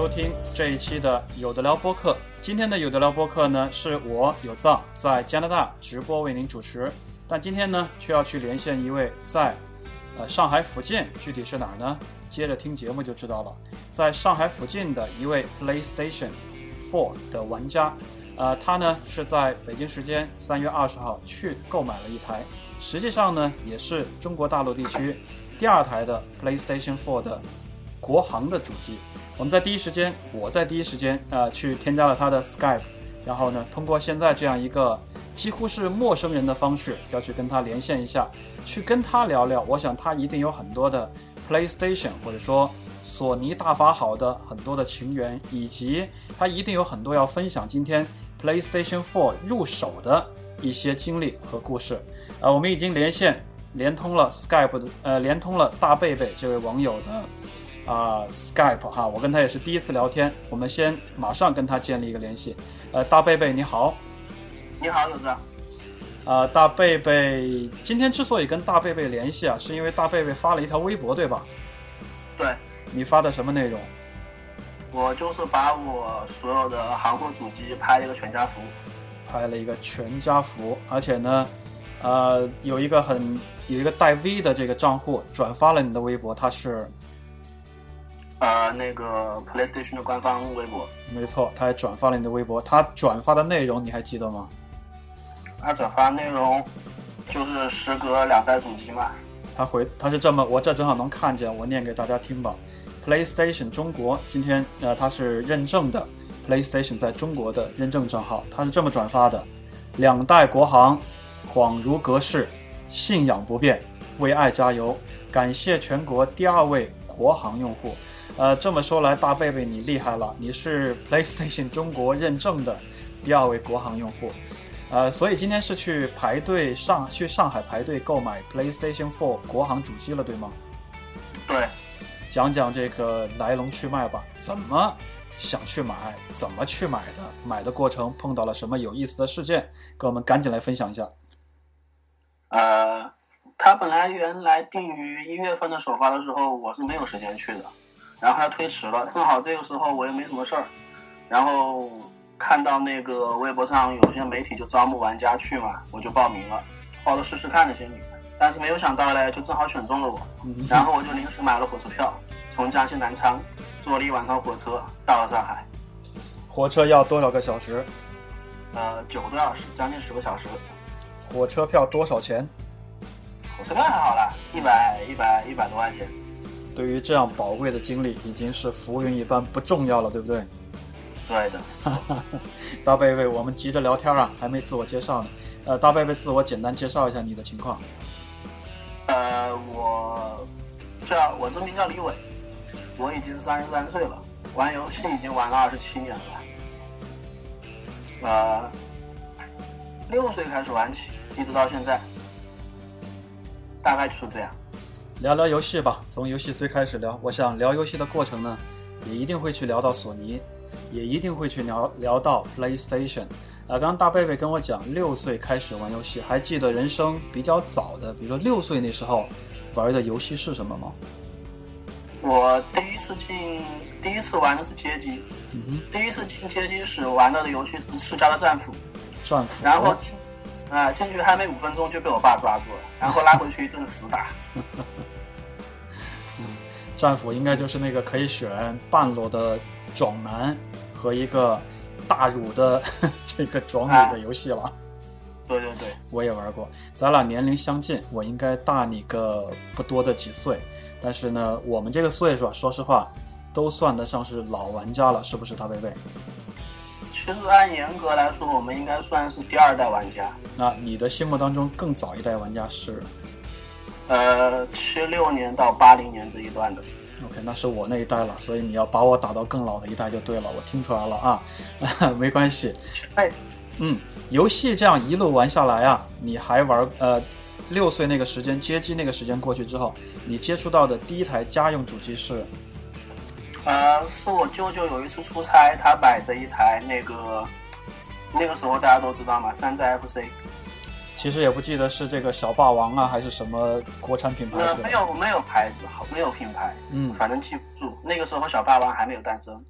收听这一期的有的聊播客。今天的有的聊播客呢，是我有藏在加拿大直播为您主持，但今天呢，却要去连线一位在呃上海附近，具体是哪儿呢？接着听节目就知道了。在上海附近的一位 PlayStation 4的玩家，呃，他呢是在北京时间三月二十号去购买了一台，实际上呢，也是中国大陆地区第二台的 PlayStation 4的国行的主机。我们在第一时间，我在第一时间，呃，去添加了他的 Skype，然后呢，通过现在这样一个几乎是陌生人的方式，要去跟他连线一下，去跟他聊聊。我想他一定有很多的 PlayStation 或者说索尼大法好的很多的情缘，以及他一定有很多要分享今天 PlayStation 4入手的一些经历和故事。呃，我们已经连线连通了 Skype 的，呃，连通了大贝贝这位网友的。啊，Skype 哈，我跟他也是第一次聊天，我们先马上跟他建立一个联系。呃，大贝贝你好，你好，有子。呃，大贝贝，今天之所以跟大贝贝联系啊，是因为大贝贝发了一条微博，对吧？对。你发的什么内容？我就是把我所有的航空主机拍了一个全家福，拍了一个全家福，而且呢，呃，有一个很有一个带 V 的这个账户转发了你的微博，他是。呃，那个 PlayStation 的官方微博，没错，他还转发了你的微博。他转发的内容你还记得吗？他转发内容就是时隔两代主机嘛。他回他是这么，我这正好能看见，我念给大家听吧。PlayStation 中国今天呃，他是认证的 PlayStation 在中国的认证账号，他是这么转发的：两代国行，恍如隔世，信仰不变，为爱加油，感谢全国第二位国行用户。呃，这么说来，大贝贝你厉害了，你是 PlayStation 中国认证的第二位国行用户，呃，所以今天是去排队上去上海排队购买 PlayStation 4国行主机了，对吗？对，讲讲这个来龙去脉吧，怎么想去买，怎么去买的，买的过程碰到了什么有意思的事件，跟我们赶紧来分享一下。呃，它本来原来定于一月份的首发的时候，我是没有时间去的。然后他推迟了，正好这个时候我也没什么事儿，然后看到那个微博上有些媒体就招募玩家去嘛，我就报名了，抱着试试看的心理，但是没有想到嘞，就正好选中了我，然后我就临时买了火车票，从江西南昌坐了一晚上火车到了上海。火车要多少个小时？呃，九个多小时，将近十个小时。火车票多少钱？火车票还好啦，一百一百一百多块钱。对于这样宝贵的经历，已经是浮云一般不重要了，对不对？对的。大贝贝，我们急着聊天啊，还没自我介绍呢。呃，大贝贝，自我简单介绍一下你的情况。呃，我叫我真名叫李伟，我已经三十三岁了，玩游戏已经玩了二十七年了。呃，六岁开始玩起，一直到现在，大概就是这样。聊聊游戏吧，从游戏最开始聊。我想聊游戏的过程呢，也一定会去聊到索尼，也一定会去聊聊到 PlayStation。啊，刚刚大贝贝跟我讲，六岁开始玩游戏，还记得人生比较早的，比如说六岁那时候玩的游戏是什么吗？我第一次进，第一次玩的是街机。嗯哼。第一次进街机时玩到的游戏是世嘉的战斧。战斧。然后进，啊，进去还没五分钟就被我爸抓住了，然后拉回去一顿死打。战斧应该就是那个可以选半裸的壮男和一个大乳的 这个壮女的游戏了。对对对，我也玩过。咱俩年龄相近，我应该大你个不多的几岁。但是呢，我们这个岁数啊，说实话，都算得上是老玩家了，是不是，大贝贝？其实按严格来说，我们应该算是第二代玩家。那你的心目当中更早一代玩家是呃，七六年到八零年这一段的。OK，那是我那一代了，所以你要把我打到更老的一代就对了。我听出来了啊，没关系。哎，嗯，游戏这样一路玩下来啊，你还玩呃，六岁那个时间接机那个时间过去之后，你接触到的第一台家用主机是呃，是我舅舅有一次出差，他买的一台那个，那个时候大家都知道嘛，山寨 FC。其实也不记得是这个小霸王啊，还是什么国产品牌呃，没有没有牌子，好没有品牌，嗯反正记不住。那个时候小霸王还没有诞生，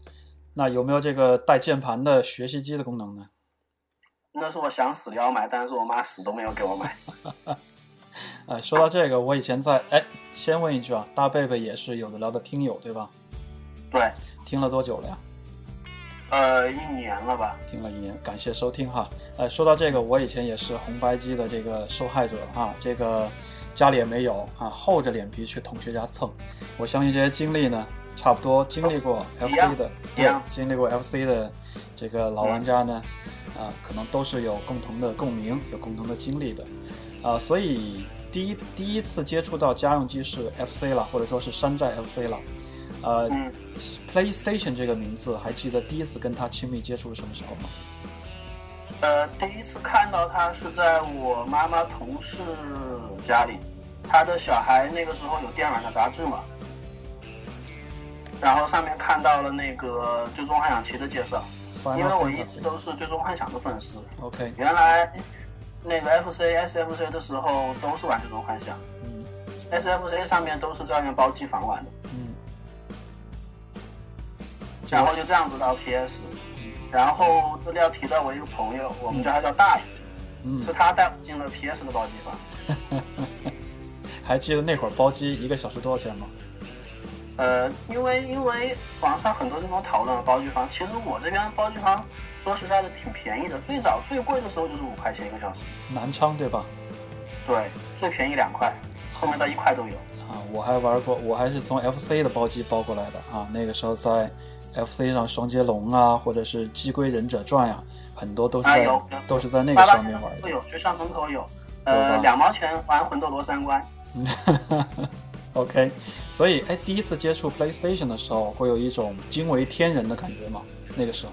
那有没有这个带键盘的学习机的功能呢？那是我想死要买，但是我妈死都没有给我买。哎，说到这个，我以前在哎，先问一句啊，大贝贝也是有的聊的听友对吧？对，听了多久了呀？呃，一年了吧？听了一年，感谢收听哈。呃，说到这个，我以前也是红白机的这个受害者啊，这个家里也没有啊，厚着脸皮去同学家蹭。我相信这些经历呢，差不多经历过 FC 的，对样，经历过 FC 的这个老玩家呢，啊，可能都是有共同的共鸣，有共同的经历的，啊，所以第一第一次接触到家用机是 FC 了，或者说是山寨 FC 了，呃、嗯。P l a y s t a t i o n 这个名字，还记得第一次跟他亲密接触是什么时候吗？呃，第一次看到他是在我妈妈同事家里，他的小孩那个时候有电玩的杂志嘛，然后上面看到了那个《最终幻想七》的介绍，因为我一直都是《最终幻想》的粉丝，OK，原来那个 FC、SFC 的时候都是玩《最终幻想》嗯，SFC 上面都是在外面包机房玩的，嗯，然后就这样子到 PS，然后这里要提到我一个朋友，我们叫他叫大爷，嗯是他带我进了 PS 的包机房。还记得那会儿包机一个小时多少钱吗？呃，因为因为网上很多这种讨论包机房，其实我这边包机房说实在的挺便宜的，最早最贵的时候就是五块钱一个小时，南昌对吧？对，最便宜两块，后面到一块都有。啊，我还玩过，我还是从 FC 的包机包过来的啊。那个时候在 FC 上，双截龙啊，或者是鸡龟忍者传呀、很多都是都是在那个上面玩的。都有，学校门口有，呃，两毛钱玩魂斗罗三关。OK，所以哎，第一次接触 PlayStation 的时候，会有一种惊为天人的感觉吗？那个时候，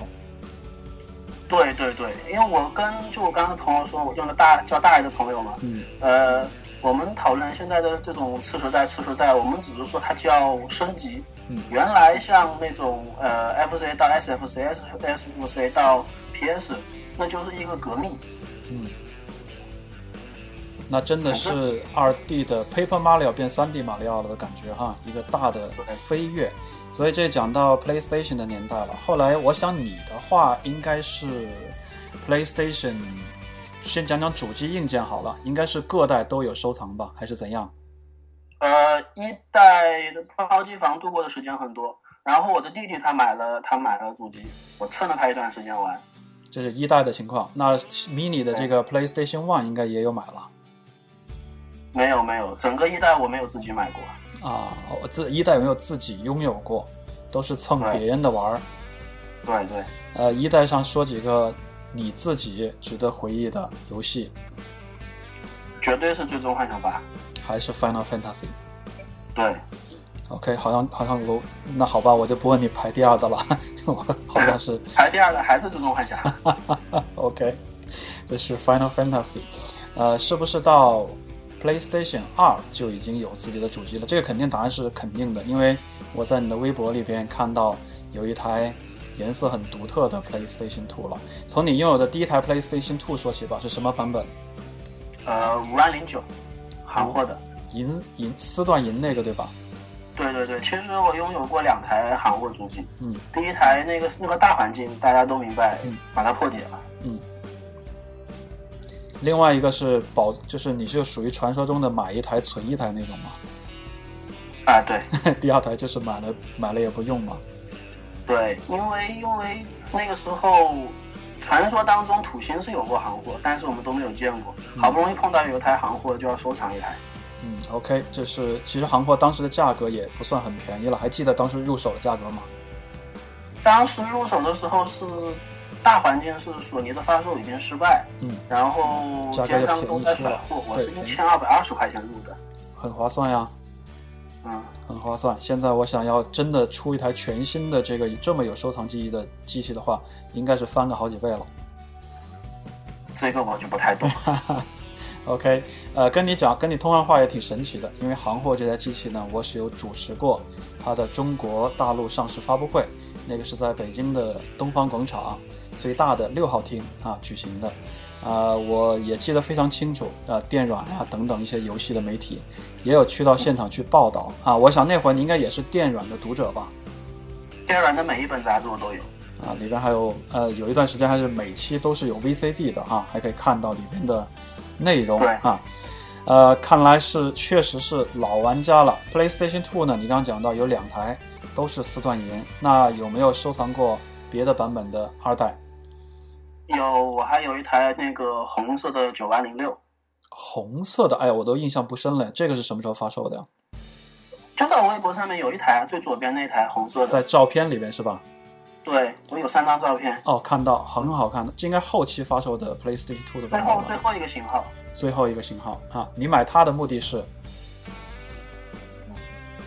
对对对，因为我跟就我刚刚的朋友说，我用的大叫大爷的朋友嘛，嗯呃，我们讨论现在的这种次时代次时代，我们只是说它叫升级。嗯原来像那种呃 FC 到 SFC、S SFC 到 PS，那就是一个革命。嗯，那真的是二 D 的 Paper Mario 变三 D 马里奥了的感觉哈，一个大的飞跃。所以这讲到 PlayStation 的年代了。后来我想你的话应该是 PlayStation，先讲讲主机硬件好了，应该是各代都有收藏吧，还是怎样？呃，一代的包机房度过的时间很多，然后我的弟弟他买了他买了主机，我蹭了他一段时间玩。这是一代的情况。那 Mini 的这个 PlayStation One 应该也有买了没有没有，整个一代我没有自己买过。啊，我自一代没有自己拥有过，都是蹭别人的玩儿。对对，呃，一代上说几个你自己值得回忆的游戏，绝对是最终幻想八。还是 Final Fantasy。对，OK，好像好像我那好吧，我就不问你排第二的了，我好像是 排第二的还是最终幻想。OK，这是 Final Fantasy，呃，是不是到 PlayStation 二就已经有自己的主机了？这个肯定答案是肯定的，因为我在你的微博里边看到有一台颜色很独特的 PlayStation Two 了。从你拥有的第一台 PlayStation Two 说起吧，是什么版本？呃，五万零九，行货的。银银丝段银那个对吧？对对对，其实我拥有过两台行货主机。嗯，第一台那个那个大环境大家都明白，嗯把它破解了。嗯另外一个是保，就是你是属于传说中的买一台存一台那种吗？啊，对 第二台就是买了买了也不用嘛。对，因为因为那个时候传说当中土星是有过行货，但是我们都没有见过。好不容易碰到有台行货，就要收藏一台。嗯，OK，这是其实行货当时的价格也不算很便宜了，还记得当时入手的价格吗？当时入手的时候是大环境是索尼的发售已经失败，嗯，然后奸商都在甩货，我是一千二百二十块钱入的，很划算呀，嗯，很划算。现在我想要真的出一台全新的这个这么有收藏记忆的机器的话，应该是翻个好几倍了。这个我就不太懂。OK，呃，跟你讲，跟你通上话也挺神奇的，因为行货这台机器呢，我是有主持过它的中国大陆上市发布会，那个是在北京的东方广场最大的六号厅啊举行的，啊、我也记得非常清楚，呃，电软啊等等一些游戏的媒体也有去到现场去报道啊，我想那会儿你应该也是电软的读者吧？电软的每一本杂志我都有，啊，里边还有呃，有一段时间还是每期都是有 VCD 的啊，还可以看到里边的内容对啊。呃，看来是确实是老玩家了。PlayStation Two 呢，你刚刚讲到有两台都是四段银，那有没有收藏过别的版本的二代？有我还有一台那个红色的九八零六，红色的，哎呀，我都印象不深了。这个是什么时候发售的呀？就在我微博上面有一台，最左边那台红色的，在照片里边是吧？对我有三张照片。哦，看到很好看的，这应该后期发售的 PlayStation Two 的最。后最后一个型号，最后一个型号啊，你买它的目的是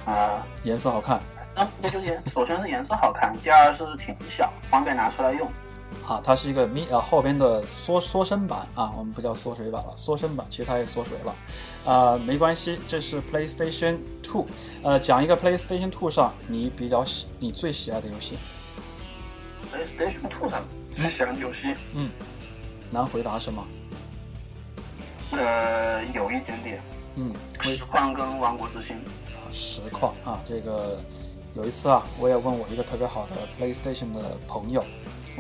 啊，颜色好看。嗯那就颜，首先是颜色好看，第二是挺小，方便拿出来用。啊，它是一个咪呃后边的缩缩身版啊，我们不叫缩水版了，缩身版，其实它也缩水了，啊、没关系，这是 PlayStation Two，呃，讲一个 PlayStation Two 上你比较喜你最喜爱的游戏，PlayStation Two 上最喜欢的游戏，嗯难回答是吗？呃，有一点点嗯，实况跟王国之心。实况啊，这个有一次啊，我也问我一个特别好的 PlayStation 的朋友，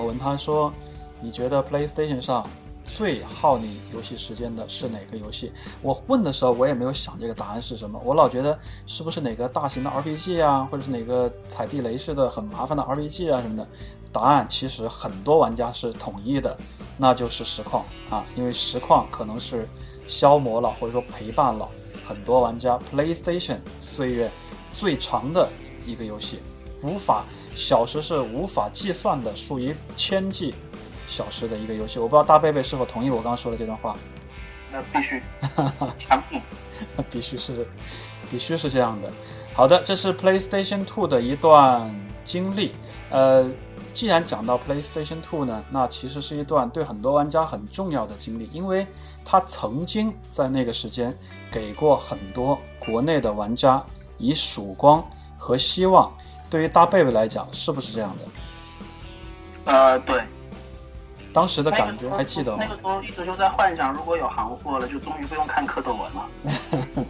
我问他说，你觉得 PlayStation 上最耗你游戏时间的是哪个游戏？我问的时候，我也没有想这个答案是什么，我老觉得是不是哪个大型的 RPG 啊，或者是哪个踩地雷似的很麻烦的 RPG 啊什么的。答案其实很多玩家是统一的，那就是实况啊，因为实况可能是消磨了或者说陪伴了很多玩家 PlayStation 岁月最长的一个游戏，无法小时是无法计算的，数以千计小时的一个游戏。我不知道大贝贝是否同意我刚刚说的这段话。那必须 强那。必须是，必须是这样的。好的，这是 PlayStation Two 的一段经历。呃，既然讲到 PlayStation Two 呢，那其实是一段对很多玩家很重要的经历，因为它曾经在那个时间给过很多国内的玩家以曙光和希望。对于大贝贝来讲，是不是这样的？呃，对，当时的感觉还记得吗那？个时候一直就在幻想，如果有行货了，就终于不用看蝌蚪文了。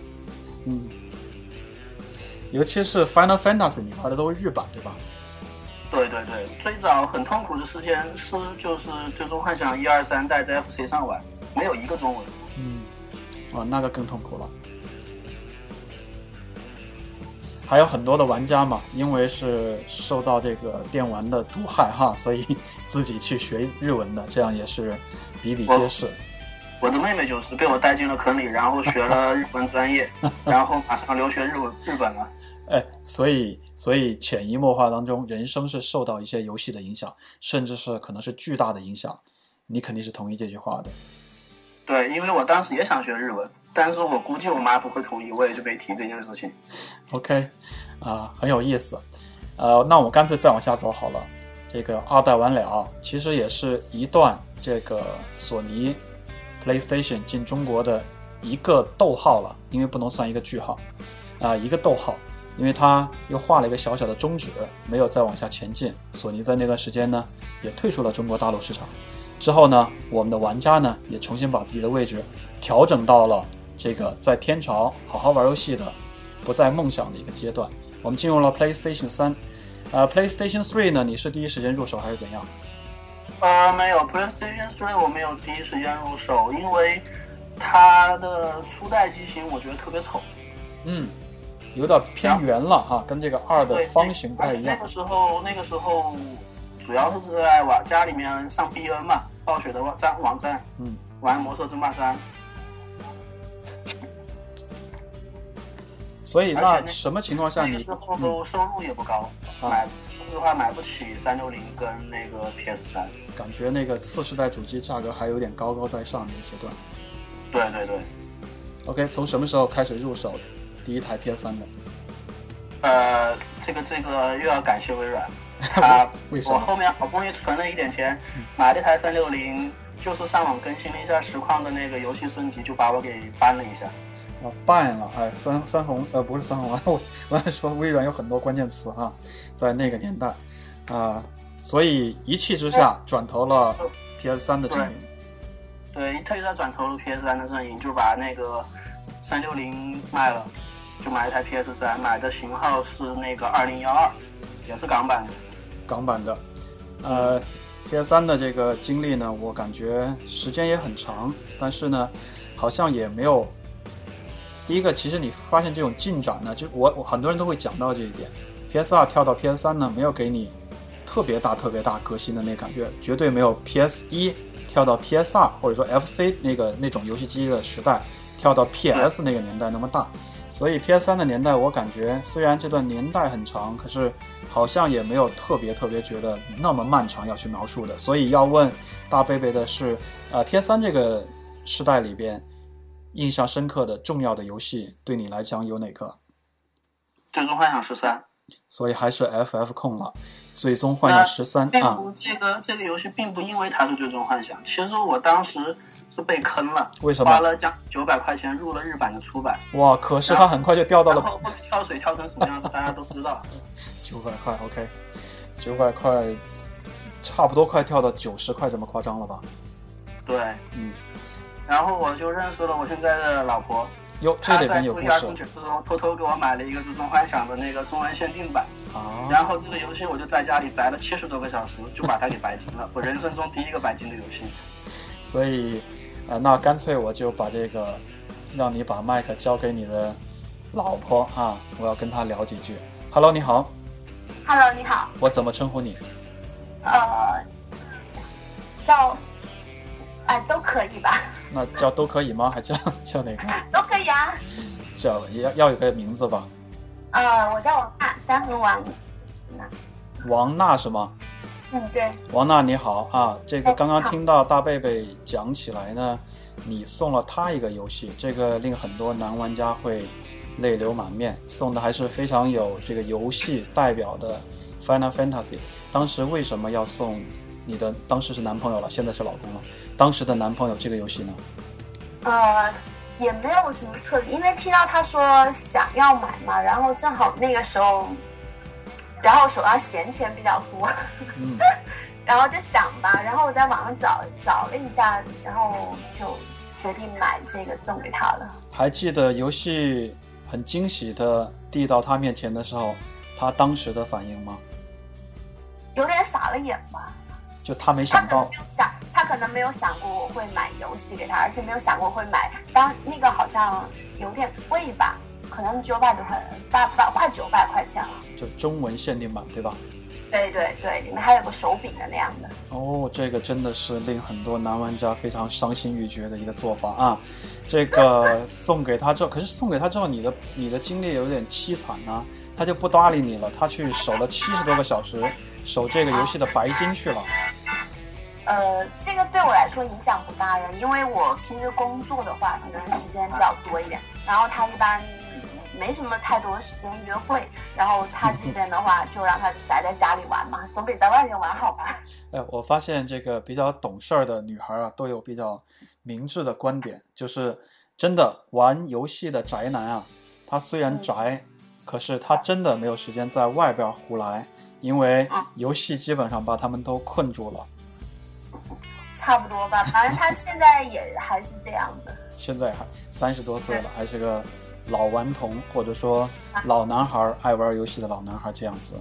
嗯，尤其是 Final Fantasy，你玩的都是日版对吧？对对对，最早很痛苦的时间是就是《最终幻想》一二三代在 FC 上玩，没有一个中文。嗯，哦，那个更痛苦了。还有很多的玩家嘛，因为是受到这个电玩的毒害哈，所以自己去学日文的，这样也是比比皆是。我的妹妹就是被我带进了坑里，然后学了日文专业，然后马上留学日文日本了。哎，所以所以潜移默化当中，人生是受到一些游戏的影响，甚至是可能是巨大的影响。你肯定是同意这句话的。对，因为我当时也想学日文，但是我估计我妈不会同意，我也就没提这件事情。OK，啊、很有意思。呃，那我们干脆再往下走好了。这个二代完了，其实也是一段这个索尼 PlayStation 进中国的一个逗号了，因为不能算一个句号，啊、一个逗号，因为它又画了一个小小的终止，没有再往下前进。索尼在那段时间呢，也退出了中国大陆市场。之后呢，我们的玩家呢，也重新把自己的位置调整到了这个在天朝好好玩游戏的不在梦想的一个阶段。我们进入了 PlayStation 三，呃，PlayStation Three 呢，你是第一时间入手还是怎样？呃，没有 PlayStation Three 我没有第一时间入手，因为它的初代机型我觉得特别丑。嗯，有点偏圆了哈，跟这个二的，方形不太一样那。个时候，那个时候主要是在玩家里面上 BN 嘛，暴雪的网站网站，嗯，玩《魔兽争霸三》，所以那那什么情况下你那个时候收入也不高，啊买说实话买不起三六零跟那个 PS 三。感觉那个次世代主机价格还有点高高在上的一阶段。对对对，OK，从什么时候开始入手第一台 PS 三的？呃，这个这个又要感谢微软，他为什么？我后面好不容易存了一点钱，买了一台三六零，就是上网更新了一下实况的那个游戏升级，就把我给搬了一下。啊，办了，哎，三三红，呃，不是三红 啊，我我还说微软有很多关键词哈，在那个年代，啊、所以一气之下转投了 PS 三的阵营。对，一特意在转投了 PS 三的阵营，就把那个三六零卖了，就买一台 PS 三，买的型号是那个二零幺二，也是港版的。港版的，呃，PS 三的这个经历呢，我感觉时间也很长，但是呢，好像也没有。第一个，其实你发现这种进展呢，就我我很多人都会讲到这一点，PS 二跳到 PS 三呢，没有给你特别大、特别大革新的那感觉，绝对没有 PS 一跳到 PS 二或者说 FC 那个那种游戏机的时代跳到 PS 那个年代那么大。所以 PS 三的年代，我感觉虽然这段年代很长，可是好像也没有特别特别觉得那么漫长要去描述的。所以要问大贝贝的是，呃，PS 三这个时代里边，印象深刻的重要的游戏对你来讲有哪个？最终幻想十三，所以还是 FF 控了。最终幻想十三并啊，不这个这个游戏并不因为它是最终幻想，其实我当时是被坑了，为什么花了将九百块钱入了日版的出版，哇！可是它很快就掉到了然后后面跳水跳成什么样子，大家都知道。九百块，OK，九百块，差不多快跳到九十块，这么夸张了吧？对，嗯，然后我就认识了我现在的老婆，哟，这里她在边有故事六一儿童节的时候偷偷给我买了一个最终幻想的那个中文限定版，啊！然后这个游戏我就在家里宅了七十多个小时，就把它给白金了，我人生中第一个白金的游戏。所以，呃，那干脆我就把这个，让你把麦克交给你的老婆啊，我要跟她聊几句。Hello，你好，Hello，你好，我怎么称呼你？呃，叫，哎，都可以吧，那叫都可以吗？还叫叫哪个？都可以啊。叫也要要有个名字吧？呃，我叫王娜，三横王。王娜是吗？嗯，对，王娜你好啊，这个哎刚刚听到大贝贝讲起来呢，你送了他一个游戏，这个令很多男玩家会泪流满面，送的还是非常有这个游戏代表的 Final Fantasy。当时为什么要送你的？当时是男朋友了，现在是老公了。当时的男朋友这个游戏呢？呃，也没有什么特别，因为听到他说想要买嘛，然后正好那个时候，然后手上闲钱比较多，嗯，然后就想吧，然后我在网上找找了一下，然后就决定买这个送给他了。还记得游戏很惊喜的递到他面前的时候，他当时的反应吗？有点傻了眼吧。就他没他可能想到没有想，他可能没有想过我会买游戏给他，而且没有想过会买。当那个好像有点贵吧，可能九百多块，八八快九百块钱了。就中文限定版，对吧？对对对，里面还有个手柄的那样的。哦，这个真的是令很多男玩家非常伤心欲绝的一个做法啊！这个送给他之后，可是送给他之后，你的你的经历有点凄惨呐、他就不搭理你了，他去守了七十多个小时，守这个游戏的白金去了。呃，这个对我来说影响不大呀，因为我平时工作的话，可能时间比较多一点，然后他一般没什么太多时间约会，然后他这边的话就让他宅在家里玩嘛，总比在外面玩好吧？哎，我发现这个比较懂事儿的女孩啊，都有比较明智的观点，就是真的玩游戏的宅男啊，他虽然宅，可是他真的没有时间在外边胡来，因为游戏基本上把他们都困住了。差不多吧，反正他现在也还是这样的。现在还三十多岁了，还是个老顽童，或者说老男孩，爱玩游戏的老男孩这样子。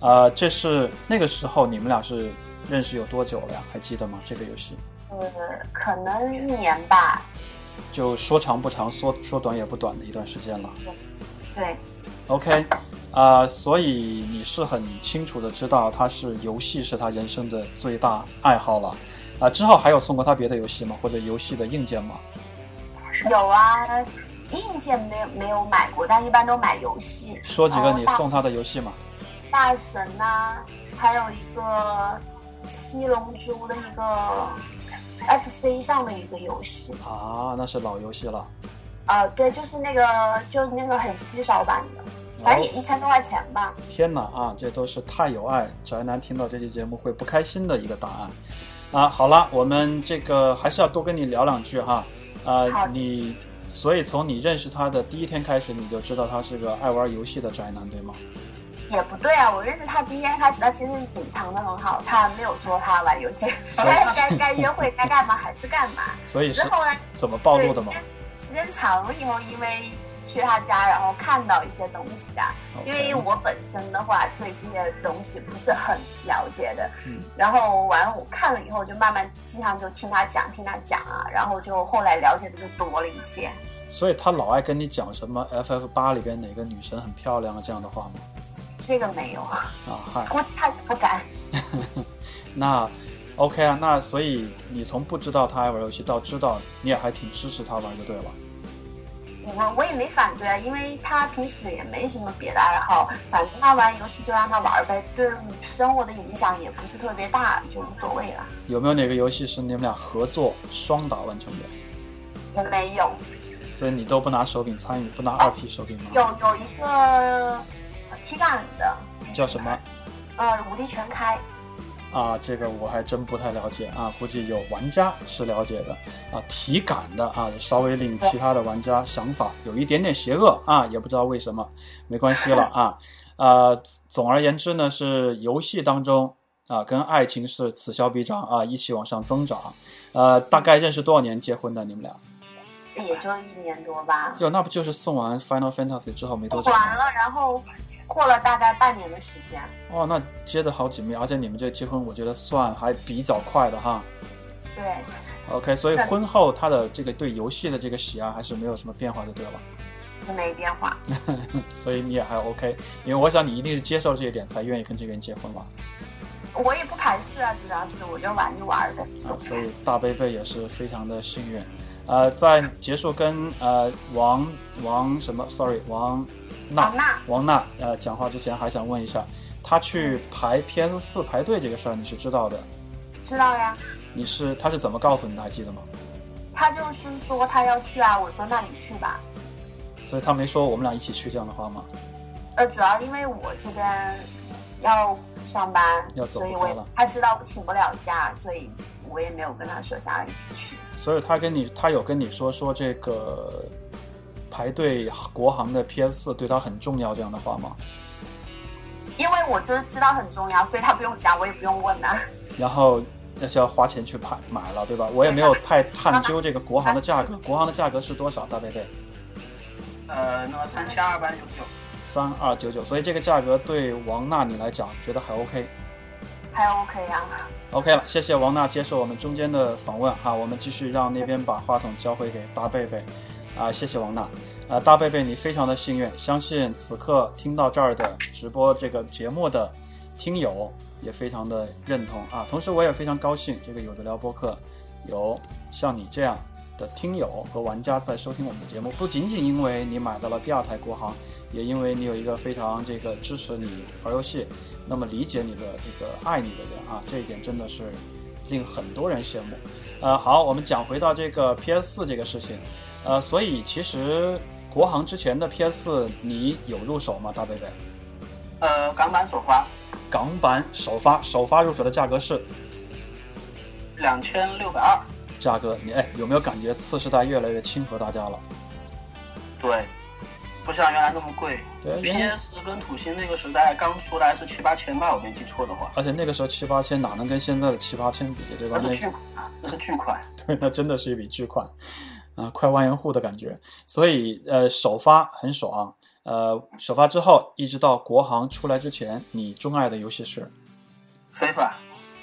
呃，这是那个时候你们俩是认识有多久了呀？还记得吗？这个游戏呃，可能一年吧。就说长不长，说说短也不短的一段时间了。对，OK，啊、所以你是很清楚的知道他是游戏是他人生的最大爱好了。啊、之后还有送过他别的游戏吗？或者游戏的硬件吗？有啊，硬件没有没有买过，但一般都买游戏。说几个你送他的游戏嘛？大神呐、还有一个七龙珠的一个 FC 上的一个游戏。啊，那是老游戏了。呃，对，就是那个，就那个很稀少版的，反正也一千多块钱吧。天哪啊，这都是太有爱宅男听到这期节目会不开心的一个答案啊！好了，我们这个还是要多跟你聊两句哈。呃，你所以从你认识他的第一天开始，你就知道他是个爱玩游戏的宅男，对吗？也不对啊，我认识他第一天开始，他其实隐藏的很好，他没有说他玩游戏，该该该约会该干嘛还是干嘛。所以之后呢，怎么暴露的吗？对时间长了以后，因为去他家，然后看到一些东西啊因为我本身的话对这些东西不是很了解的，嗯然后完了我看了以后，就慢慢经常就听他讲，听他讲啊，然后就后来了解的就多了一些。所以他老爱跟你讲什么 FF 八里边哪个女生很漂亮啊这样的话吗？这个没有，啊，嗨，估计他也不敢。那 OK 啊，那所以你从不知道他爱玩游戏到知道，你也还挺支持他玩就对了。我我也没反对啊，因为他平时也没什么别的爱好，反正他玩游戏就让他玩呗，对生活的影响也不是特别大，就无所谓了。有没有哪个游戏是你们俩合作双打完成的？我没有，所以你都不拿手柄参与，不拿二 P 手柄吗？有有一个呃体感的，叫什么呃，武力全开，啊？这个我还真不太了解啊，估计有玩家是了解的啊。体感的啊，稍微令其他的玩家想法有一点点邪恶啊，也不知道为什么，没关系了啊。呃，总而言之呢，是游戏当中啊，跟爱情是此消彼长啊，一起往上增长。呃，大概认识多少年结婚的你们俩？也就一年多吧。哟，那不就是送完 Final Fantasy 之后没多久吗？完了，然后过了大概半年的时间，哦，那接的好紧密，而且你们这结婚，我觉得算还比较快的哈。对，OK，所以婚后他的这个对游戏的这个喜爱还是没有什么变化的对吧，没变化。所以你也还 OK，因为我想你一定是接受这一点才愿意跟这个人结婚吧。我也不排斥啊，主要是我就玩一玩的。啊，所以大贝贝也是非常的幸运。呃，在结束跟呃王王什么，sorry 王娜王娜王娜呃讲话之前，还想问一下，他去排 PS 四排队这个事儿你是知道的，知道呀，你是他是怎么告诉你的还记得吗？他就是说他要去啊，我说那你去吧。所以他没说我们俩一起去这样的话吗？呃，主要因为我这边要上班要，走所以我也他知道我请不了假，所以我也没有跟他说想要一起去。所以他跟你，他有跟你说说这个排队国行的 PS 四对他很重要这样的话吗？因为我就是知道很重要，所以他不用讲，我也不用问啊。然后那就要花钱去买买了，对吧？我也没有太探究这个国行的价格，国行的价格是多少？大贝贝呃，那么三千二百九十九，三二九九，所以这个价格对王娜你来讲觉得还 OK。还 OK 啊，OK 了，谢谢王娜接受我们中间的访问哈，我们继续让那边把话筒交回给大贝贝，啊，谢谢王娜，啊，大贝贝你非常的幸运，相信此刻听到这儿的直播这个节目的听友也非常的认同啊，同时我也非常高兴，这个有的聊播客有像你这样的听友和玩家在收听我们的节目，不仅仅因为你买到了第二台国行，也因为你有一个非常这个支持你玩游戏。那么理解你的这个爱你的人啊，这一点真的是令很多人羡慕。呃，好，我们讲回到这个 PS 四这个事情，呃，所以其实国行之前的 PS 四你有入手吗？大贝贝，呃，港版首发港版首发，首发入手的价格是两千六百二，价格，你哎有没有感觉次世代越来越亲和大家了？对，不像原来那么贵。PS 跟土星那个时代刚出来是七八千吧，我没记错的话，而且那个时候七八千哪能跟现在的七八千比，对吧？那那是巨款，那是巨款。对，那真的是一笔巨款，啊、快万元户的感觉。所以呃，首发很爽，呃，首发之后一直到国行出来之前，你钟爱的游戏是非法，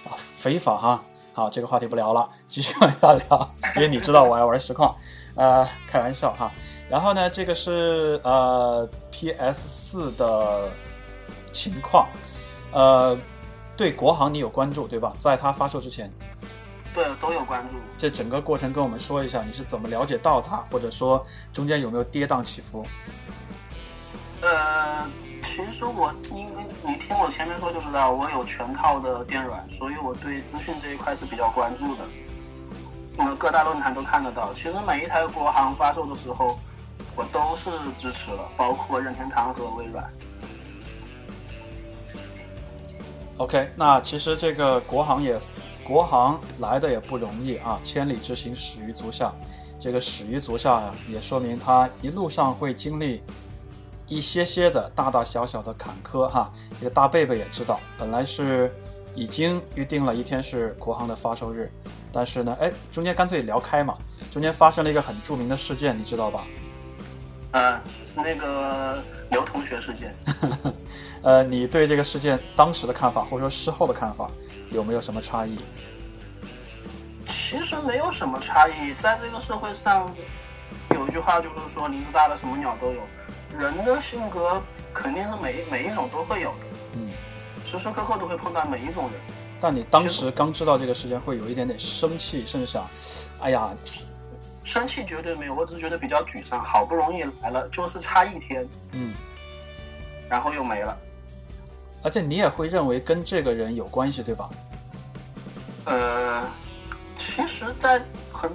啊，非法哈。好，这个话题不聊了，继续往下聊，因为你知道我爱玩实况，呃，开玩笑哈。然后呢，这个是呃 PS 四的情况，呃，对国行你有关注对吧？在它发售之前，对，都有关注。这整个过程跟我们说一下，你是怎么了解到它，或者说中间有没有跌宕起伏？呃，其其实我因为你听我前面说就知道，我有全套的电软，所以我对资讯这一块是比较关注的。那各大论坛都看得到，其实每一台国行发售的时候，我都是支持了，包括任天堂和微软。OK，那其实这个国行也，国航来的也不容易啊，千里之行，始于足下。这个始于足下呀、也说明他一路上会经历一些些的大大小小的坎坷哈。这个大贝贝也知道，本来是已经预定了一天是国航的发售日，但是呢，哎，中间干脆聊开嘛，中间发生了一个很著名的事件，你知道吧？呃，那个刘同学事件，呃，你对这个事件当时的看法，或者说事后的看法，有没有什么差异？其实没有什么差异。在这个社会上，有一句话就是说，林子大了什么鸟都有。人的性格肯定是每每一种都会有的，嗯，时时刻刻都会碰到每一种人。但你当时刚知道这个事件，会有一点点生气，甚至想，哎呀，生气绝对没有，我只是觉得比较沮丧。好不容易来了，就是差一天，嗯，然后又没了。而且你也会认为跟这个人有关系，对吧？呃，其实，在很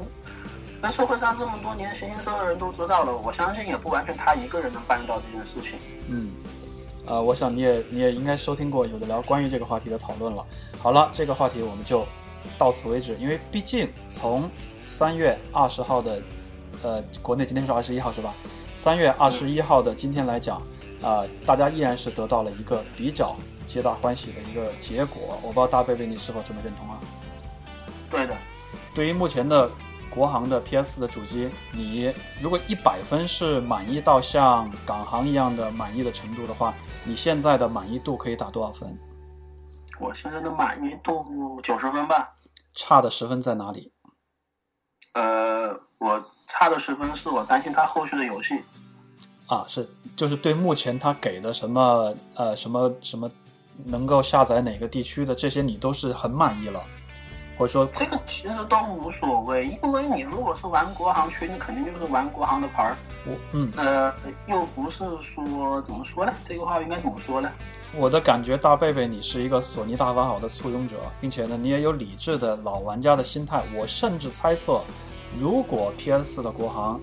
在社会上这么多年，形形色色的人都知道了，我相信也不完全他一个人能办到这件事情。嗯，呃，我想你也你也应该收听过有的聊关于这个话题的讨论了。好了，这个话题我们就到此为止，因为毕竟从三月二十号的，呃，国内今天是二十一号是吧？三月二十一号的今天来讲，啊、大家依然是得到了一个比较皆大欢喜的一个结果。我不知道大贝贝你是否这么认同啊？对的，对于目前的国行的 PS 的主机，你如果一百分是满意到像港行一样的满意的程度的话，你现在的满意度可以打多少分？我现在的满意度九十分吧。差的十分在哪里？呃，我差的十分是我担心它后续的游戏。啊，是就是对目前它给的什么呃什么什么能够下载哪个地区的这些，你都是很满意了，或者说这个其实都无所谓，因为你如果是玩国行区，你肯定就是玩国行的牌儿。我嗯呃，又不是说怎么说呢？这个话应该怎么说呢？我的感觉，大贝贝，你是一个索尼大法好的簇拥者，并且呢，你也有理智的老玩家的心态。我甚至猜测，如果 PS 的国行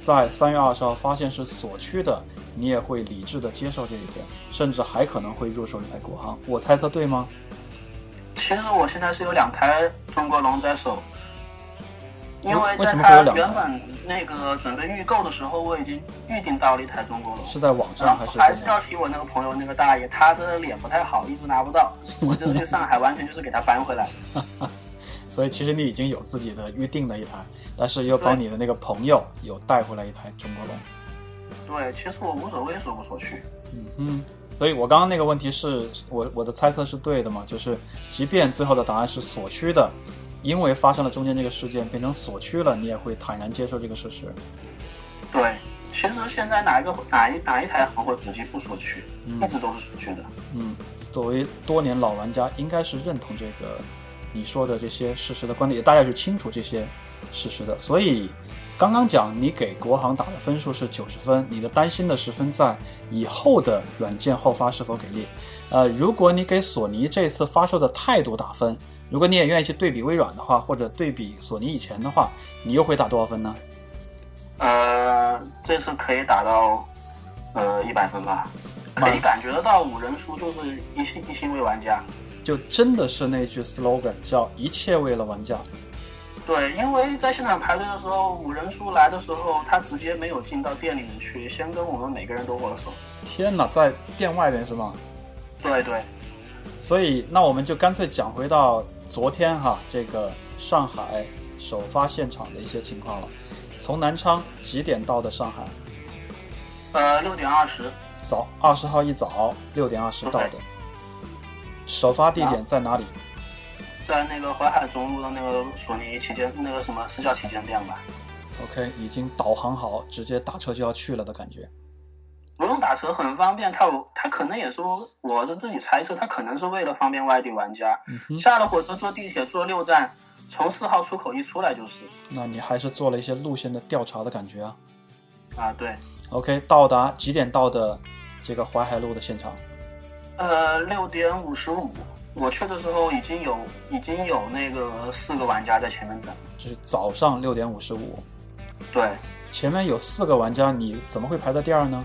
在三月二十号发现是锁区的，你也会理智的接受这一点，甚至还可能会入手一台国行。我猜测对吗？其实我现在是有两台中国龙在手，因为为在它原本那个准备预购的时候，我已经预定到了一台中国龙。是在网上还是还是？要提我那个朋友那个大爷，他的脸不太好，一直拿不到。我这次去上海，完全就是给他搬回来。所以其实你已经有自己的预定的一台，但是又帮你的那个朋友有带回来一台中国龙。对，其实我无所谓说不锁区。嗯，所以我刚刚那个问题是我我的猜测是对的嘛？就是即便最后的答案是锁区的，因为发生了中间这个事件变成锁区了，你也会坦然接受这个事实。对，其实现在哪一个哪一哪一台行货主机不锁区，一直都是锁区的。嗯，作为多年老玩家，应该是认同这个你说的这些事实的观点，也大家是清楚这些事实的。所以刚刚讲你给国行打的分数是九十分，你的担心的十分在以后的软件后发是否给力。呃，如果你给索尼这次发售的态度打分，如果你也愿意去对比微软的话，或者对比索尼以前的话，你又会打多少分呢？呃，这次可以打到呃一百分吧，可以感觉得到五人书就是一心一心为玩家。就真的是那句 slogan 叫“一切为了玩家”。对，因为在现场排队的时候，五人书来的时候，他直接没有进到店里面去，先跟我们每个人都握了手。天哪，在店外边是吗？对对，所以，那我们就干脆讲回到昨天哈，这个上海首发现场的一些情况了。从南昌几点到的上海？呃，六点二十，早，二十号一早六点二十到的。首发地点在哪里？在那个淮海中路的那个索尼旗舰那个什么是叫旗舰店吧？OK，已经导航好，直接打车就要去了的感觉。不用打车很方便，他他可能也说，我是自己猜测，他可能是为了方便外地玩家，下了火车坐地铁坐六站，从四号出口一出来就是。那你还是做了一些路线的调查的感觉啊。啊，对，OK，到达几点到的这个淮海路的现场？呃，六点五十五，我去的时候已经有已经有那个四个玩家在前面等。就是早上六点五十五，对，前面有四个玩家，你怎么会排在第二呢？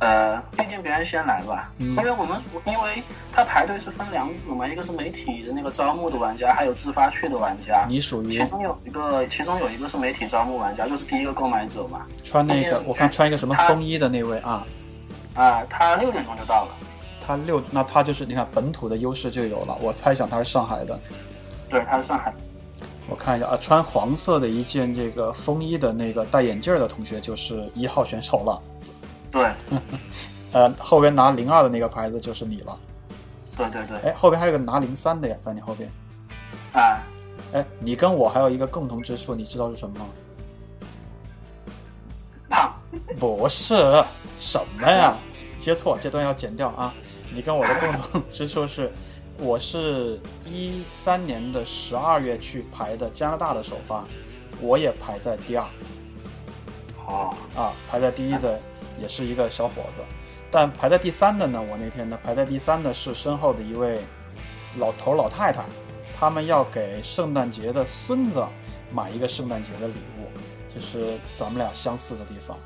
呃，毕竟别人先来吧，嗯因为我们因为他排队是分两组嘛，一个是媒体的那个招募的玩家，还有自发去的玩家。你属于其中有一个，其中有一个是媒体招募玩家，就是第一个购买者嘛。穿那个，我看穿一个什么风衣的那位啊，啊，他六点钟就到了。他六，那他就是你看本土的优势就有了。我猜想他是上海的，对，他是上海。我看一下啊，穿黄色的一件这个风衣的那个戴眼镜儿的同学就是一号选手了。对，呃，后边拿零二的那个牌子就是你了。对对对，哎，后边还有个拿零三的呀，在你后边。啊，哎，你跟我还有一个共同之处，你知道是什么吗？胖。不是什么呀？接错，这段要剪掉啊！你跟我的共同之处是，我是一三年的十二月去排的加拿大的首发，我也排在第二哦，啊，排在第一的也是一个小伙子，但排在第三的呢，我那天呢排在第三的是身后的一位老头老太太，他们要给圣诞节的孙子买一个圣诞节的礼物，这是咱们俩相似的地方。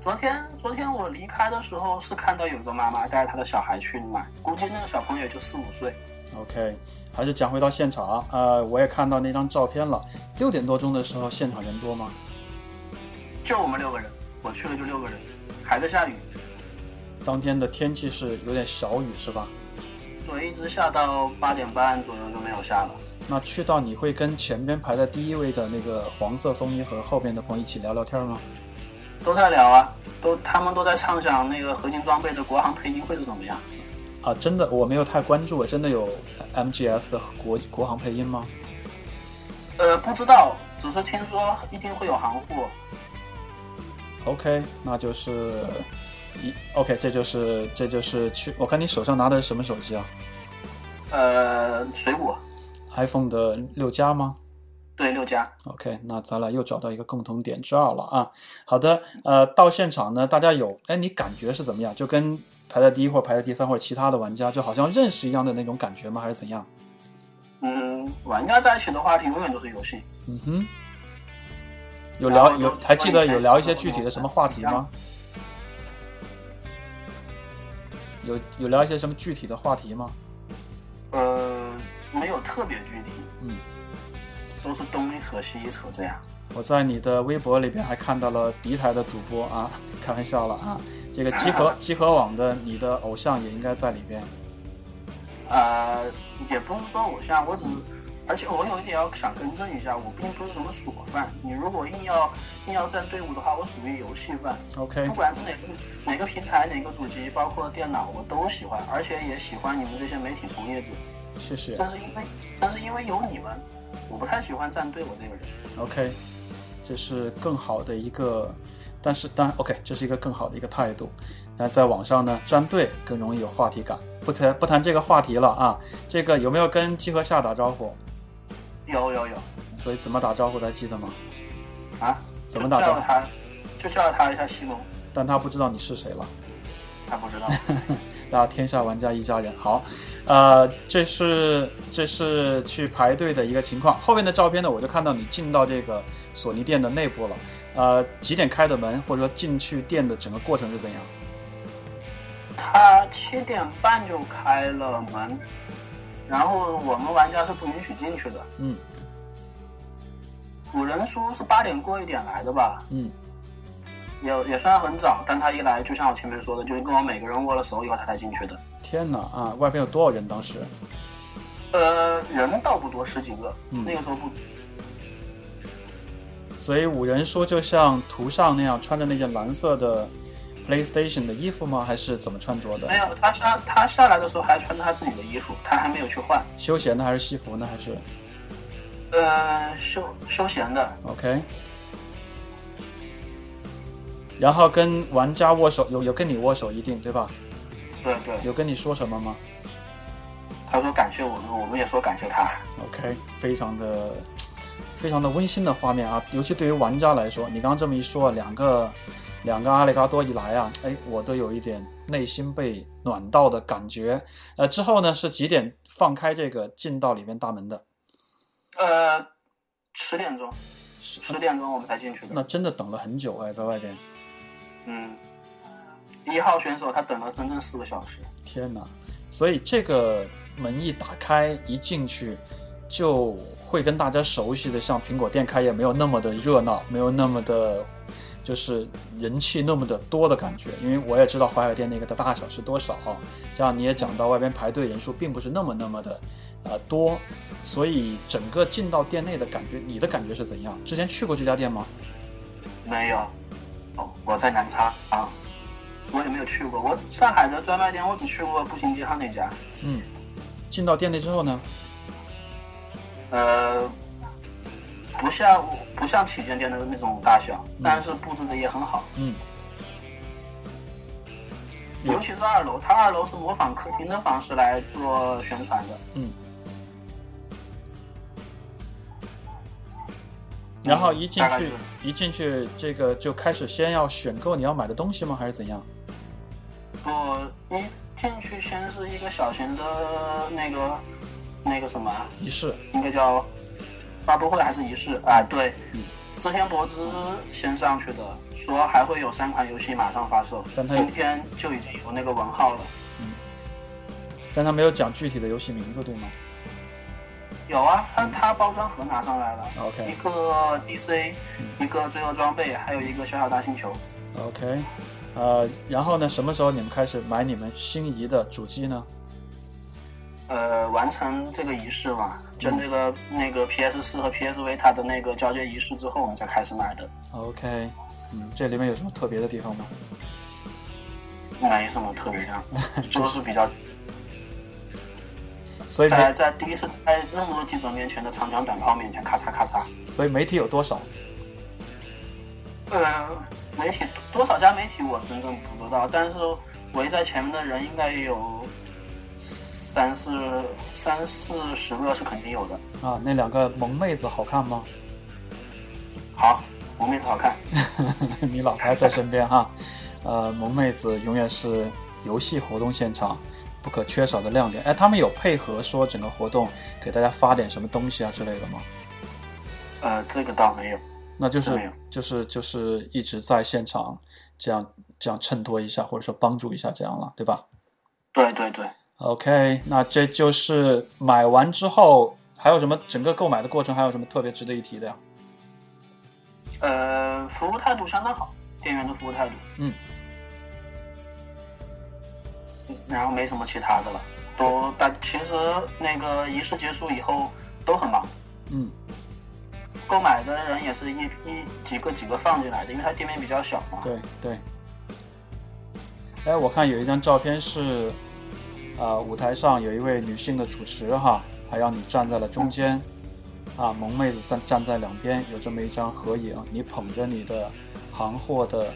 昨天昨天我离开的时候是看到有个妈妈带着她的小孩去买，估计那个小朋友也就四五岁。OK，还是讲回到现场，呃，我也看到那张照片了。六点多钟的时候，现场人多吗？就我们六个人，我去了就六个人，还在下雨，当天的天气是有点小雨，是吧？对，一直下到八点半左右就没有下了。那去到你会跟前边排在第一位的那个黄色风衣和后边的朋友一起聊聊天吗？都在聊啊，都他们都在畅想那个合金装备的国行配音会是怎么样。啊，真的我没有太关注，真的有 MGS 的国国行配音吗？呃，不知道，只是听说一定会有行货。OK，那就是一 OK，这就是这就是去。我看你手上拿的是什么手机啊呃，水果，？iPhone 的六加吗？对，六加。OK，那咱俩又找到一个共同点之二了啊。好的，呃，到现场呢，大家有，哎，你感觉是怎么样？就跟排在第一或者排在第三或者其他的玩家，就好像认识一样的那种感觉吗？还是怎样？嗯，玩家在一起的话题永远都是游戏。嗯哼，有聊有还记得有聊一些具体的什么话题吗？有有聊一些什么具体的话题吗？呃，没有特别具体，嗯，都是东一扯西一扯这样。我在你的微博里边还看到了敌台的主播啊，开玩笑了啊。这个集合 集合网的你的偶像也应该在里边。呃，也不是说偶像，我只是，而且我有一点要想更正一下，我并不是什么锁饭。你如果硬要硬要站队伍的话，我属于游戏饭。OK，不管是哪个哪个平台、哪个主机，包括电脑，我都喜欢，而且也喜欢你们这些媒体从业者。谢谢。正是因为正是因为有你们，我不太喜欢站队我这个人。OK，这是更好的一个，但是当然 OK，这是一个更好的一个态度。那在网上呢，站队更容易有话题感。不谈不谈这个话题了啊，这个有没有跟集合下打招呼？有有有所以怎么打招呼的还记得吗？啊！怎么打招呼就叫了他，就叫了他一下西蒙，但他不知道你是谁了。他不知道。大家天下玩家一家人。好，呃，这是这是去排队的一个情况。后面的照片呢，我就看到你进到这个索尼店的内部了。呃，几点开的门，或者说进去店的整个过程是怎样？他七点半就开了门，然后我们玩家是不允许进去的。嗯古人书是八点过一点来的吧，嗯，也也算很早，但他一来就像我前面说的，就是跟我每个人握了手以后他才进去的。天哪啊！外边有多少人？当时呃，人倒不多，十几个，嗯那个时候不所以五人说就像图上那样穿着那件蓝色的 PlayStation 的衣服吗？还是怎么穿着的没？有。他下他下来的时候还穿着他自己的衣服，他还没有去换。休闲的还是西服呢？还是呃，休休闲的，OK？然后跟玩家握手，有有跟你握手一定对吧？对对。有跟你说什么吗他说感谢我们，我们也说感谢他。？OK，非常的非常的温馨的画面啊，尤其对于玩家来说，你刚刚这么一说，两个两个阿里嘎多一来啊，哎，我都有一点内心被暖到的感觉。呃，之后呢是几点放开这个进到里面大门的？呃，十点钟，十点钟我们才进去的。那真的等了很久哎，在外边。嗯，一号选手他等了整整四个小时。天哪！所以这个门一打开，一进去，就会跟大家熟悉的像苹果店开业没有那么的热闹，没有那么的。就是人气那么的多的感觉，因为我也知道淮海店那个的大小是多少，这样你也讲到外边排队人数并不是那么那么的，呃多，所以整个进到店内的感觉，你的感觉是怎样？之前去过这家店吗？没有，哦，我在南昌啊，我也没有去过。我上海的专卖店我只去过步行街上那家。嗯，进到店内之后呢？呃。不像不像旗舰店的那种大小，但是布置的也很好。嗯，尤其是二楼，它二楼是模仿客厅的方式来做宣传的。嗯。然后一进去，一进去，这个就开始先要选购你要买的东西吗？还是怎样？不，你进去先是一个小型的那个那个什么仪式，应该叫。发布会还是仪式啊？对，嗯、之前博之先上去的，说还会有三款游戏马上发售，但今天就已经有那个文号了。嗯，但他没有讲具体的游戏名字，对吗？有啊，它它包装盒拿上来了。OK，一个 DC，一个罪恶装备，还有一个小小大星球。OK，呃，然后呢？什么时候你们开始买你们心仪的主机呢？呃，完成这个仪式嘛，就这个那个 PS 四和 PSV 它的那个交接仪式之后，我们才开始买的。OK，嗯，这里面有什么特别的地方吗？没什么特别的，就是比较。所以在在第一次在那么多记者面前的长枪短炮面前，咔嚓咔嚓。所以媒体有多少？呃，媒体多少家媒体我真正不知道，但是围在前面的人应该有。三四三四十个是肯定有的啊！那两个萌妹子好看吗？好，萌妹子好看。你老婆在身边哈，呃，萌妹子永远是游戏活动现场不可缺少的亮点。哎，他们有配合说整个活动给大家发点什么东西啊之类的吗？呃，这个倒没有，那就是就是就是一直在现场这样这样衬托一下，或者说帮助一下这样了，对吧？对对对。OK，那这就是买完之后还有什么？整个购买的过程还有什么特别值得一提的呀？呃，服务态度相当好，店员的服务态度。嗯。然后没什么其他的了，都但其实那个仪式结束以后都很忙。嗯。购买的人也是一一几个几个放进来的，因为它店面比较小嘛。对对。哎，我看有一张照片是。呃，舞台上有一位女性的主持哈，还让你站在了中间，啊，萌妹子站站在两边，有这么一张合影，你捧着你的行货的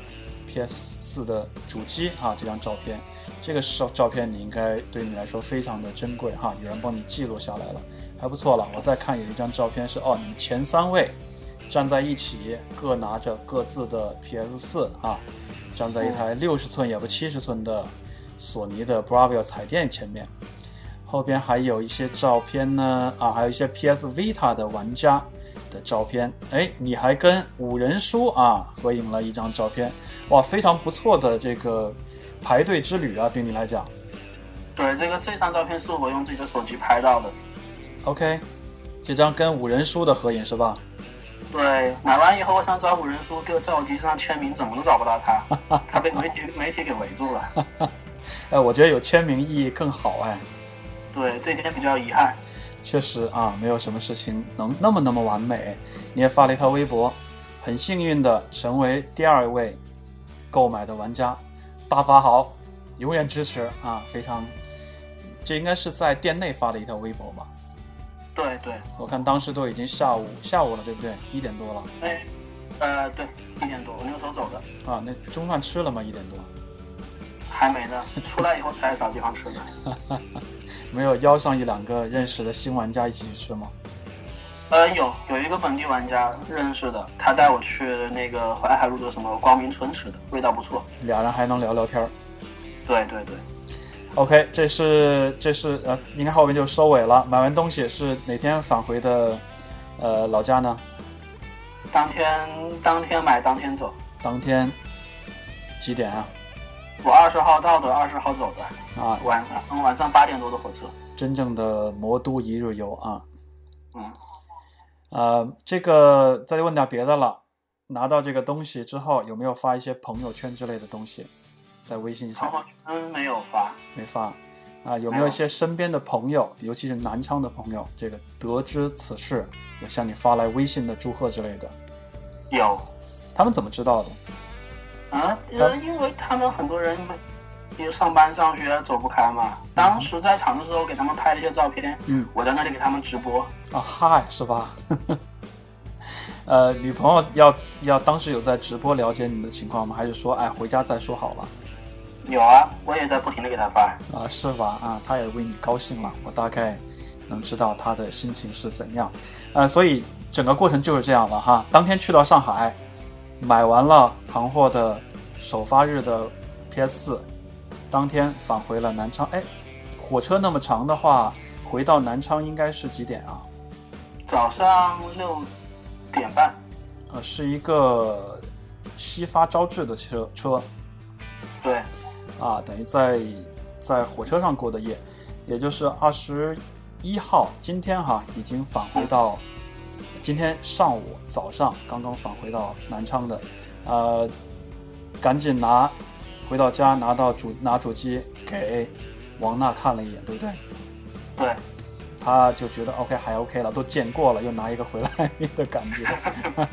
PS 四的主机啊，这张照片，这个照照片你应该对你来说非常的珍贵哈，有人帮你记录下来了，还不错了。我再看有一张照片是哦，你们前三位站在一起，各拿着各自的 PS 四啊，站在一台六十寸也不七十寸的。索尼的 Bravia 彩电前面，后边还有一些照片呢，啊，还有一些 PS Vita 的玩家的照片。哎，你还跟五人叔啊合影了一张照片，哇，非常不错的这个排队之旅啊，对你来讲。对，这个这张照片是我用自己的手机拍到的。OK，这张跟五人书的合影是吧？对，买完以后我想找五人书，给我在我机上签名，怎么都找不到他，他被媒体媒体给围住了。哎，我觉得有签名意义更好哎。对，这点比较遗憾。确实啊，没有什么事情能那么那么完美。你也发了一条微博，很幸运的成为第二位购买的玩家，大发好，永远支持啊！非常，这应该是在店内发的一条微博吧？对对，我看当时都已经下午下午了，对不对？一点多了。哎，呃，对，一点多，我那个时候走的。啊，那中饭吃了吗？一点多。还没呢，出来以后才找地方吃的。没有邀上一两个认识的新玩家一起去吃吗？呃，有有一个本地玩家认识的，他带我去那个淮海路的什么光明村吃的，味道不错。俩人还能聊聊天儿。对对对，OK，这是这是呃，应该后面就收尾了。买完东西是哪天返回的？呃，老家呢？当天当天买当天走，当天几点啊？我二十号到的，二十号走的，啊，晚上嗯晚上八点多的火车。真正的魔都一日游啊！嗯，呃，这个再问点别的了。拿到这个东西之后，有没有发一些朋友圈之类的东西，在微信上朋友圈没有发，没发？啊，有没有一些身边的朋友，尤其是南昌的朋友，这个得知此事，有向你发来微信的祝贺之类的？有，他们怎么知道的？啊，因因为他们很多人也上班上学走不开嘛。当时在场的时候给他们拍了一些照片，嗯，我在那里给他们直播。啊，嗨，是吧？呃，女朋友要要当时有在直播了解你的情况吗？还是说，哎，回家再说好了？有啊，我也在不停的给他发。啊，是吧？啊，他也为你高兴了，我大概能知道他的心情是怎样。呃，所以整个过程就是这样了哈。当天去到上海，买完了行货的首发日的 PS 四，当天返回了南昌。哎，火车那么长的话，回到南昌应该是几点啊？早上六点半，呃，是一个西发招致的车车。对，啊，等于在在火车上过的夜，也就是二十一号，今天哈已经返回到，今天上午早上刚刚返回到南昌的，呃，赶紧拿回到家拿到主拿主机给王娜看了一眼，对不对？对，他就觉得 OK 还 OK 了，都见过了，又拿一个回来 的感觉。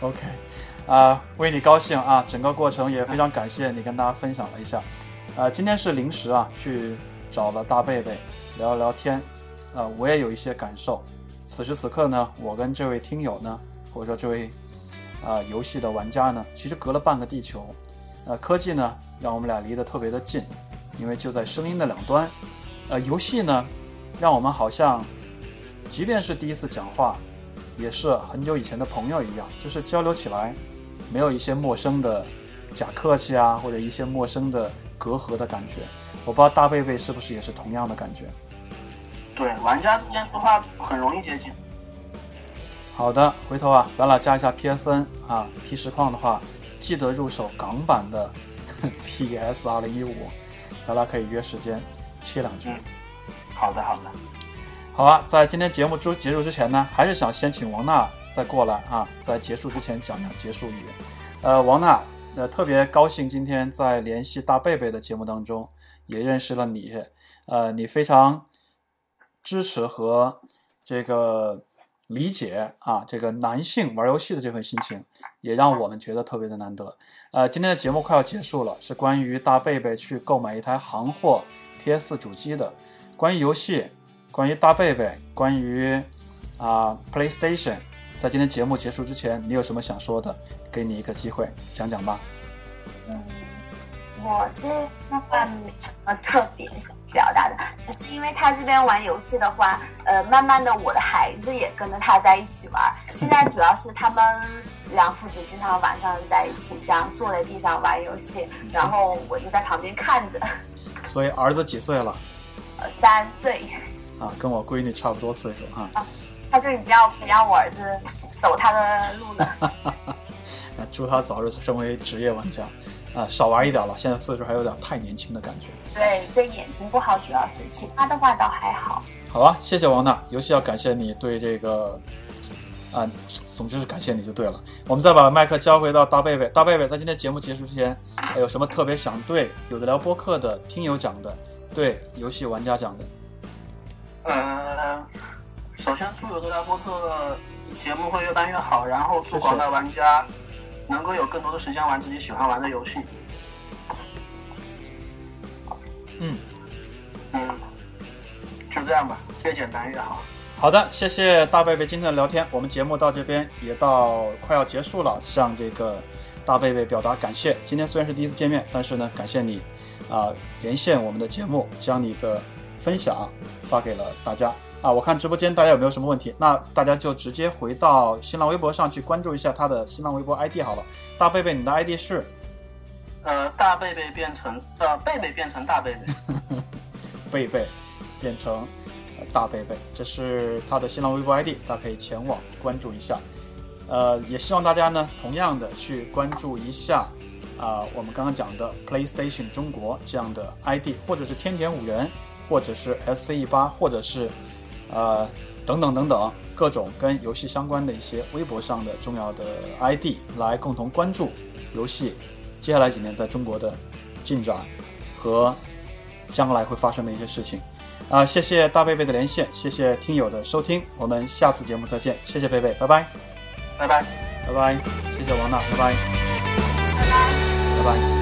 OK，啊、为你高兴啊！整个过程也非常感谢你跟大家分享了一下。呃，今天是临时啊，去找了大贝贝聊一聊天，呃，我也有一些感受。此时此刻呢，我跟这位听友呢，或者说这位啊、游戏的玩家呢，其实隔了半个地球。呃，科技呢，让我们俩离得特别的近，因为就在声音的两端。呃，游戏呢，让我们好像，即便是第一次讲话，也是很久以前的朋友一样，就是交流起来没有一些陌生的假客气啊，或者一些陌生的隔阂的感觉。我不知道大贝贝是不是也是同样的感觉。对，玩家之间说话很容易接近。好的，回头啊，咱俩加一下 PSN 啊，提实况的话，记得入手港版的 PS 二零一五，咱俩可以约时间切两句。嗯。好的，好的。好啊，在今天节目之结束之前呢，还是想先请王娜再过来啊，在结束之前讲讲结束语。呃，王娜，呃，特别高兴今天在联系大贝贝的。节目当中也认识了你，呃，你非常支持和这个理解啊，这个男性玩游戏的这份心情，也让我们觉得特别的难得。呃，今天的节目快要结束了，是关于大贝贝去购买一台行货 PS 主机的，关于游戏。关于大贝贝，关于啊、PlayStation，在今天节目结束之前，你有什么想说的？给你一个机会，讲讲吧。嗯，我这那块没什么特别想表达的，只是因为他这边玩游戏的话，呃，慢慢的我的孩子也跟着他在一起玩。现在主要是他们两父子经常晚上在一起这样坐在地上玩游戏，然后我就在旁边看着。所以儿子几岁了？呃三岁，啊，跟我闺女差不多岁数啊。他就已经要培养我儿子走他的路了。那，祝他早日成为职业玩家。啊，少玩一点了，现在岁数还有点太年轻的感觉。对对，眼睛不好，主要是其他的话倒还好。好吧，谢谢王娜，尤其要感谢你对这个，啊，总之是感谢你就对了。我们再把麦克交回到大贝贝，大贝贝在今天节目结束之前，还有什么特别想对有的聊播客的听友讲的，对游戏玩家讲的？呃，首先祝有的聊播客节目会越办越好，然后祝广大玩家能够有更多的时间玩自己喜欢玩的游戏。嗯，嗯，就这样吧，越简单越好。好的，谢谢大贝贝今天的聊天，我们节目到这边也到快要结束了，向这个大贝贝表达感谢。今天虽然是第一次见面，但是呢，感谢你啊、连线我们的节目，将你的分享发给了大家。啊，我看直播间大家有没有什么问题？那大家就直接回到新浪微博上去关注一下他的新浪微博 ID 好了。大贝贝，你的 ID 是？呃，大贝贝变成呃贝贝变成大贝贝，贝贝变成大贝贝，这是他的新浪微博 ID，大家可以前往关注一下。呃，也希望大家呢，同样的去关注一下啊、我们刚刚讲的 PlayStation 中国这样的 ID，或者是天田五人，或者是 SCE 八，或者是呃等等等等各种跟游戏相关的一些微博上的重要的 ID，来共同关注游戏接下来几年在中国的进展和将来会发生的一些事情。啊、谢谢大贝贝的连线，谢谢听友的收听，我们下次节目再见，谢谢贝贝，拜拜，拜拜。拜拜，谢谢王娜，拜拜，拜拜。拜拜。